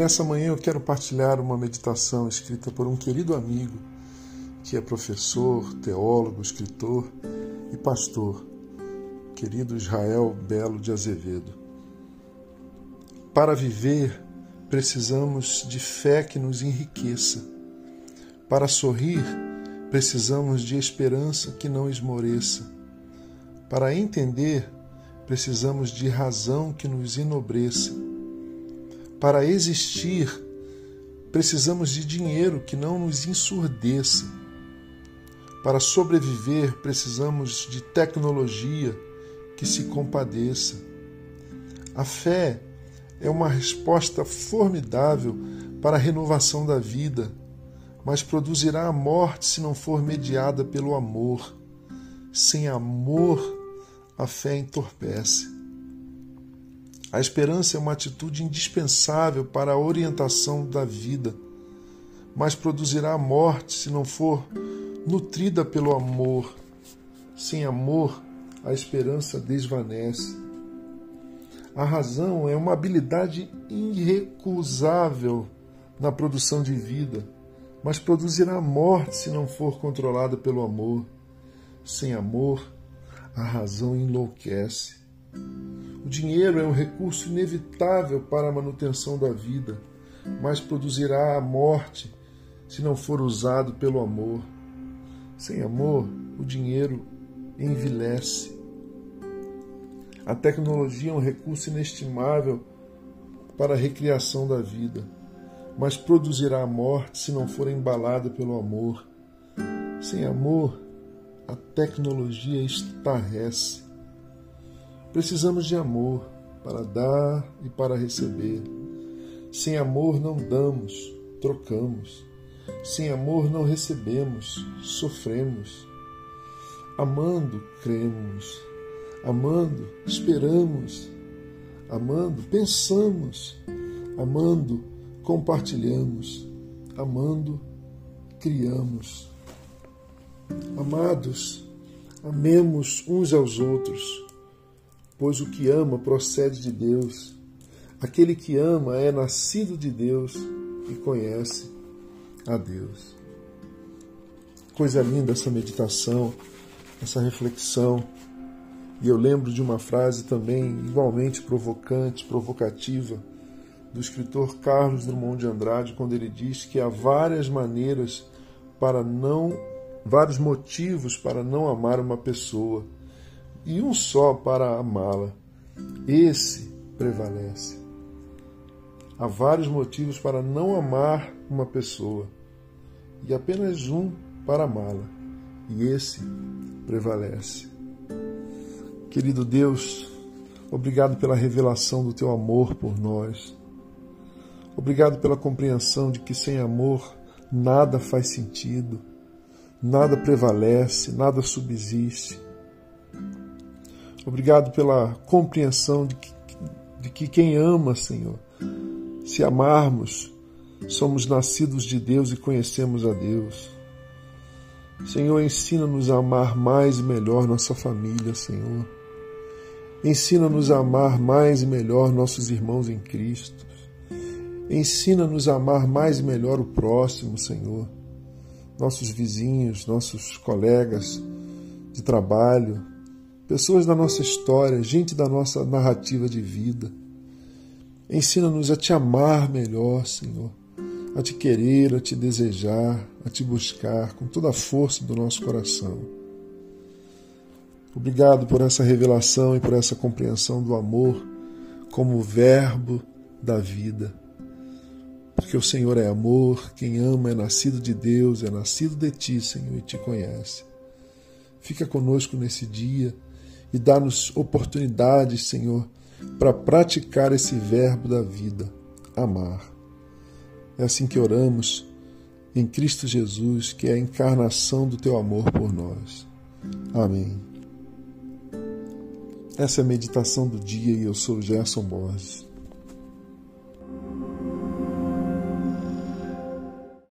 nessa manhã eu quero partilhar uma meditação escrita por um querido amigo que é professor, teólogo, escritor e pastor, querido Israel Belo de Azevedo. Para viver, precisamos de fé que nos enriqueça. Para sorrir, precisamos de esperança que não esmoreça. Para entender, precisamos de razão que nos enobreça. Para existir, precisamos de dinheiro que não nos ensurdeça. Para sobreviver, precisamos de tecnologia que se compadeça. A fé é uma resposta formidável para a renovação da vida, mas produzirá a morte se não for mediada pelo amor. Sem amor, a fé entorpece. A esperança é uma atitude indispensável para a orientação da vida, mas produzirá a morte se não for nutrida pelo amor. Sem amor, a esperança desvanece. A razão é uma habilidade irrecusável na produção de vida, mas produzirá morte se não for controlada pelo amor. Sem amor, a razão enlouquece. Dinheiro é um recurso inevitável para a manutenção da vida, mas produzirá a morte se não for usado pelo amor. Sem amor, o dinheiro envelhece. A tecnologia é um recurso inestimável para a recriação da vida, mas produzirá a morte se não for embalada pelo amor. Sem amor, a tecnologia estarrece. Precisamos de amor para dar e para receber. Sem amor não damos, trocamos. Sem amor não recebemos, sofremos. Amando, cremos. Amando, esperamos. Amando, pensamos. Amando, compartilhamos. Amando, criamos. Amados, amemos uns aos outros, pois o que ama procede de Deus. Aquele que ama é nascido de Deus e conhece a Deus. Coisa linda essa meditação, essa reflexão. E eu lembro de uma frase também igualmente provocante, provocativa, do escritor Carlos Drummond de Andrade, quando ele diz que há várias maneiras para não, vários motivos para não amar uma pessoa e um só para amá-la. Esse prevalece. Há vários motivos para não amar uma pessoa e apenas um para amá-la, e esse prevalece. Querido Deus, obrigado pela revelação do teu amor por nós. Obrigado pela compreensão de que sem amor nada faz sentido, nada prevalece, nada subsiste. Obrigado pela compreensão de que, de que quem ama, Senhor, se amarmos, somos nascidos de Deus e conhecemos a Deus. Senhor, ensina-nos a amar mais e melhor nossa família, Senhor. Ensina-nos a amar mais e melhor nossos irmãos em Cristo. Ensina-nos a amar mais e melhor o próximo, Senhor. Nossos vizinhos, nossos colegas de trabalho, pessoas da nossa história, gente da nossa narrativa de vida. Ensina-nos a te amar melhor, Senhor, a te querer, a te desejar, a te buscar com toda a força do nosso coração. Obrigado por essa revelação e por essa compreensão do amor como verbo da vida. Porque o Senhor é amor, quem ama é nascido de Deus, é nascido de ti, Senhor, e te conhece. Fica conosco nesse dia e dá-nos oportunidades, Senhor, para praticar esse verbo da vida, amar. É assim que oramos em Cristo Jesus, que é a encarnação do teu amor por nós. Amém. Essa é a meditação do dia e eu sou Gerson Borges.